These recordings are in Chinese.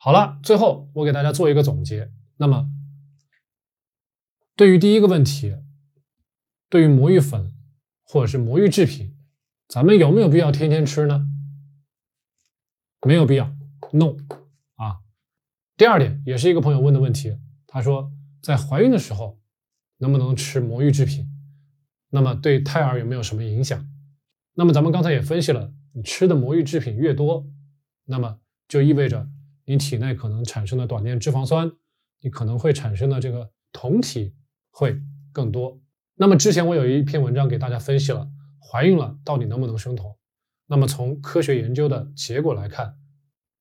好了，最后我给大家做一个总结。那么，对于第一个问题，对于魔芋粉或者是魔芋制品，咱们有没有必要天天吃呢？没有必要，no 啊。第二点，也是一个朋友问的问题，他说在怀孕的时候能不能吃魔芋制品？那么对胎儿有没有什么影响？那么咱们刚才也分析了，你吃的魔芋制品越多，那么就意味着你体内可能产生的短链脂肪酸，你可能会产生的这个酮体会更多。那么之前我有一篇文章给大家分析了，怀孕了到底能不能生酮？那么从科学研究的结果来看，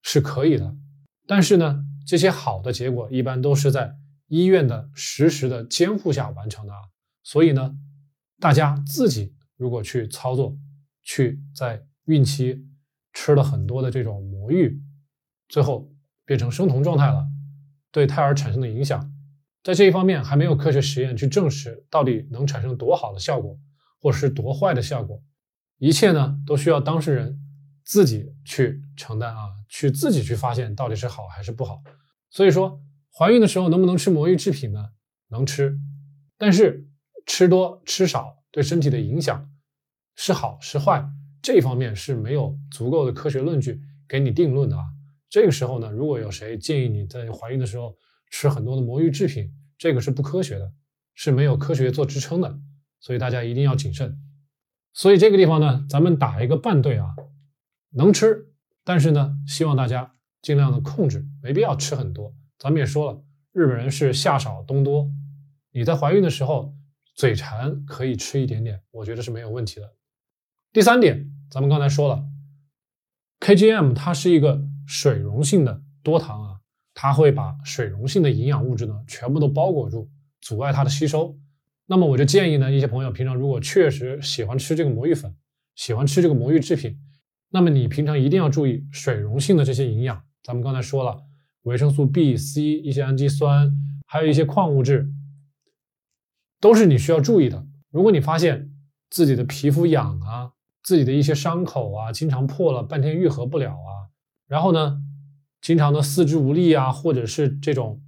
是可以的。但是呢，这些好的结果一般都是在医院的实时的监护下完成的啊。所以呢，大家自己如果去操作，去在孕期吃了很多的这种魔芋，最后变成生酮状态了，对胎儿产生的影响。在这一方面还没有科学实验去证实到底能产生多好的效果，或是多坏的效果，一切呢都需要当事人自己去承担啊，去自己去发现到底是好还是不好。所以说，怀孕的时候能不能吃魔芋制品呢？能吃，但是吃多吃少对身体的影响是好是坏，这一方面是没有足够的科学论据给你定论的啊。这个时候呢，如果有谁建议你在怀孕的时候，吃很多的魔芋制品，这个是不科学的，是没有科学做支撑的，所以大家一定要谨慎。所以这个地方呢，咱们打一个半对啊，能吃，但是呢，希望大家尽量的控制，没必要吃很多。咱们也说了，日本人是夏少冬多，你在怀孕的时候嘴馋可以吃一点点，我觉得是没有问题的。第三点，咱们刚才说了，KGM 它是一个水溶性的多糖啊。它会把水溶性的营养物质呢全部都包裹住，阻碍它的吸收。那么我就建议呢，一些朋友平常如果确实喜欢吃这个魔芋粉，喜欢吃这个魔芋制品，那么你平常一定要注意水溶性的这些营养。咱们刚才说了，维生素 B、C、一些氨基酸，还有一些矿物质，都是你需要注意的。如果你发现自己的皮肤痒啊，自己的一些伤口啊，经常破了半天愈合不了啊，然后呢？经常的四肢无力啊，或者是这种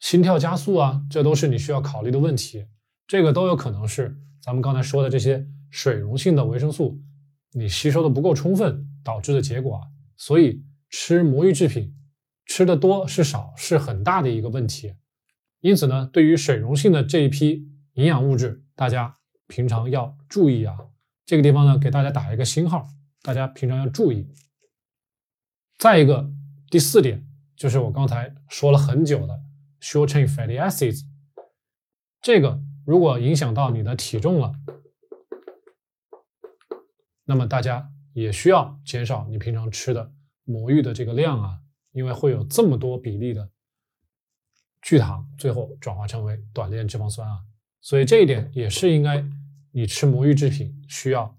心跳加速啊，这都是你需要考虑的问题。这个都有可能是咱们刚才说的这些水溶性的维生素你吸收的不够充分导致的结果啊。所以吃魔芋制品吃的多是少是很大的一个问题。因此呢，对于水溶性的这一批营养物质，大家平常要注意啊。这个地方呢，给大家打一个星号，大家平常要注意。再一个。第四点就是我刚才说了很久的 short chain fatty acids，这个如果影响到你的体重了，那么大家也需要减少你平常吃的魔芋的这个量啊，因为会有这么多比例的聚糖最后转化成为短链脂肪酸啊，所以这一点也是应该你吃魔芋制品需要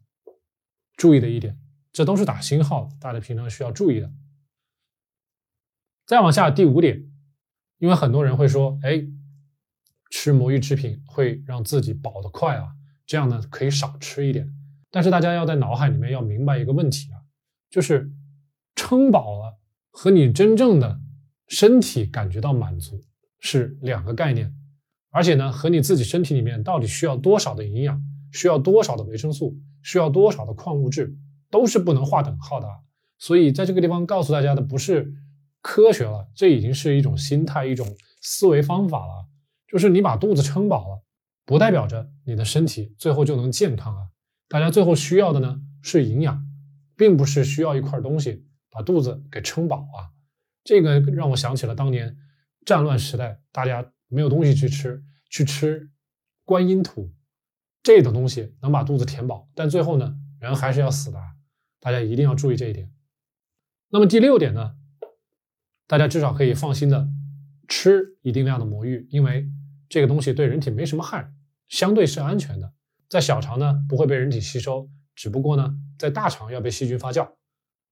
注意的一点，这都是打星号，大家平常需要注意的。再往下，第五点，因为很多人会说，哎，吃魔芋制品会让自己饱得快啊，这样呢可以少吃一点。但是大家要在脑海里面要明白一个问题啊，就是撑饱了和你真正的身体感觉到满足是两个概念，而且呢和你自己身体里面到底需要多少的营养，需要多少的维生素，需要多少的矿物质，都是不能划等号的。所以在这个地方告诉大家的不是。科学了，这已经是一种心态、一种思维方法了。就是你把肚子撑饱了，不代表着你的身体最后就能健康啊。大家最后需要的呢是营养，并不是需要一块东西把肚子给撑饱啊。这个让我想起了当年战乱时代，大家没有东西去吃，去吃观音土这种东西能把肚子填饱，但最后呢，人还是要死的。大家一定要注意这一点。那么第六点呢？大家至少可以放心的吃一定量的魔芋，因为这个东西对人体没什么害，相对是安全的。在小肠呢不会被人体吸收，只不过呢在大肠要被细菌发酵。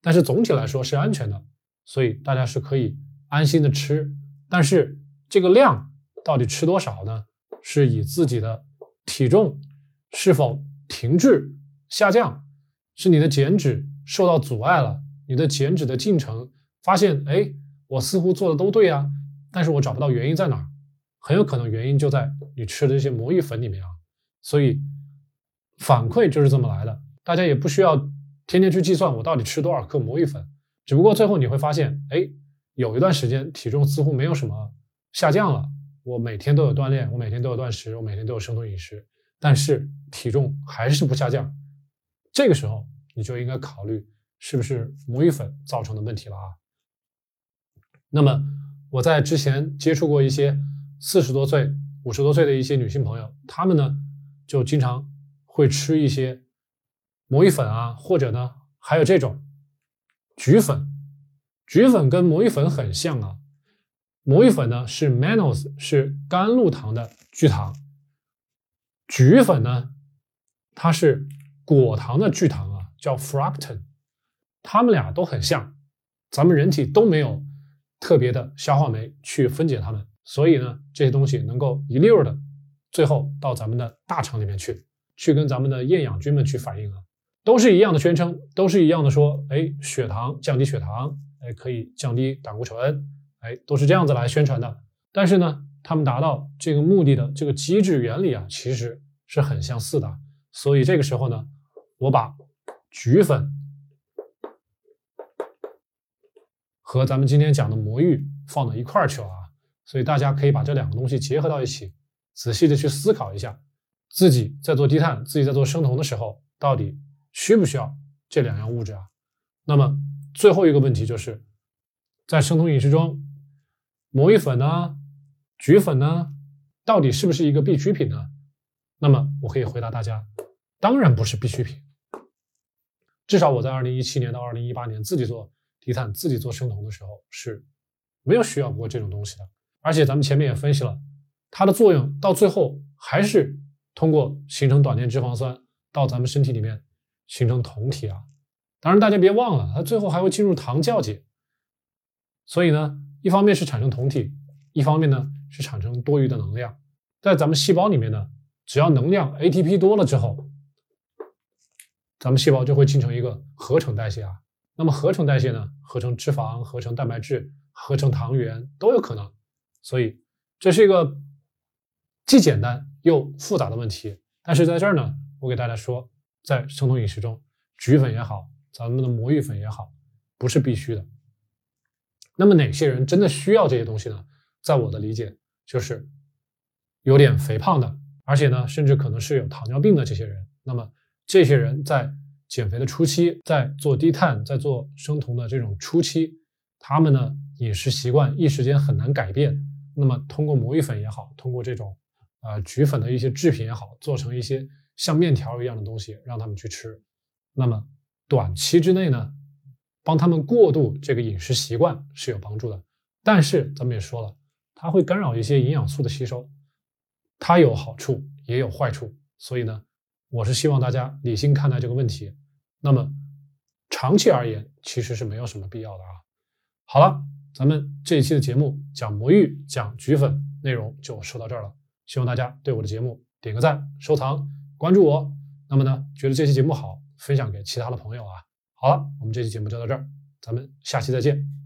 但是总体来说是安全的，所以大家是可以安心的吃。但是这个量到底吃多少呢？是以自己的体重是否停滞下降，是你的减脂受到阻碍了，你的减脂的进程发现哎。我似乎做的都对啊，但是我找不到原因在哪儿，很有可能原因就在你吃的这些魔芋粉里面啊。所以反馈就是这么来的，大家也不需要天天去计算我到底吃多少克魔芋粉，只不过最后你会发现，哎，有一段时间体重似乎没有什么下降了，我每天都有锻炼，我每天都有断食，我每天都有生酮饮食，但是体重还是不下降，这个时候你就应该考虑是不是魔芋粉造成的问题了啊。那么我在之前接触过一些四十多岁、五十多岁的一些女性朋友，她们呢就经常会吃一些魔芋粉啊，或者呢还有这种菊粉。菊粉跟魔芋粉很像啊，魔芋粉呢是 mannose，是甘露糖的聚糖；菊粉呢它是果糖的聚糖啊，叫 fructan。它们俩都很像，咱们人体都没有。特别的消化酶去分解它们，所以呢，这些东西能够一溜的，最后到咱们的大肠里面去，去跟咱们的厌氧菌们去反应啊，都是一样的宣称，都是一样的说，哎，血糖降低血糖，哎，可以降低胆固醇，哎，都是这样子来宣传的。但是呢，他们达到这个目的的这个机制原理啊，其实是很相似的。所以这个时候呢，我把菊粉。和咱们今天讲的魔芋放到一块儿去了啊，所以大家可以把这两个东西结合到一起，仔细的去思考一下，自己在做低碳、自己在做生酮的时候，到底需不需要这两样物质啊？那么最后一个问题就是，在生酮饮食中，魔芋粉呢、菊粉呢，到底是不是一个必需品呢？那么我可以回答大家，当然不是必需品。至少我在二零一七年到二零一八年自己做。低碳自己做生酮的时候是没有需要过这种东西的，而且咱们前面也分析了，它的作用到最后还是通过形成短链脂肪酸到咱们身体里面形成酮体啊。当然大家别忘了，它最后还会进入糖酵解，所以呢，一方面是产生酮体，一方面呢是产生多余的能量，在咱们细胞里面呢，只要能量 ATP 多了之后，咱们细胞就会进行一个合成代谢啊。那么合成代谢呢？合成脂肪、合成蛋白质、合成糖原都有可能，所以这是一个既简单又复杂的问题。但是在这儿呢，我给大家说，在生酮饮食中，菊粉也好，咱们的魔芋粉也好，不是必须的。那么哪些人真的需要这些东西呢？在我的理解，就是有点肥胖的，而且呢，甚至可能是有糖尿病的这些人。那么这些人在减肥的初期，在做低碳、在做生酮的这种初期，他们呢饮食习惯一时间很难改变。那么通过魔芋粉也好，通过这种呃菊粉的一些制品也好，做成一些像面条一样的东西让他们去吃。那么短期之内呢，帮他们过渡这个饮食习惯是有帮助的。但是咱们也说了，它会干扰一些营养素的吸收，它有好处也有坏处。所以呢。我是希望大家理性看待这个问题。那么长期而言，其实是没有什么必要的啊。好了，咱们这一期的节目讲魔芋、讲菊粉，内容就说到这儿了。希望大家对我的节目点个赞、收藏、关注我。那么呢，觉得这期节目好，分享给其他的朋友啊。好了，我们这期节目就到这儿，咱们下期再见。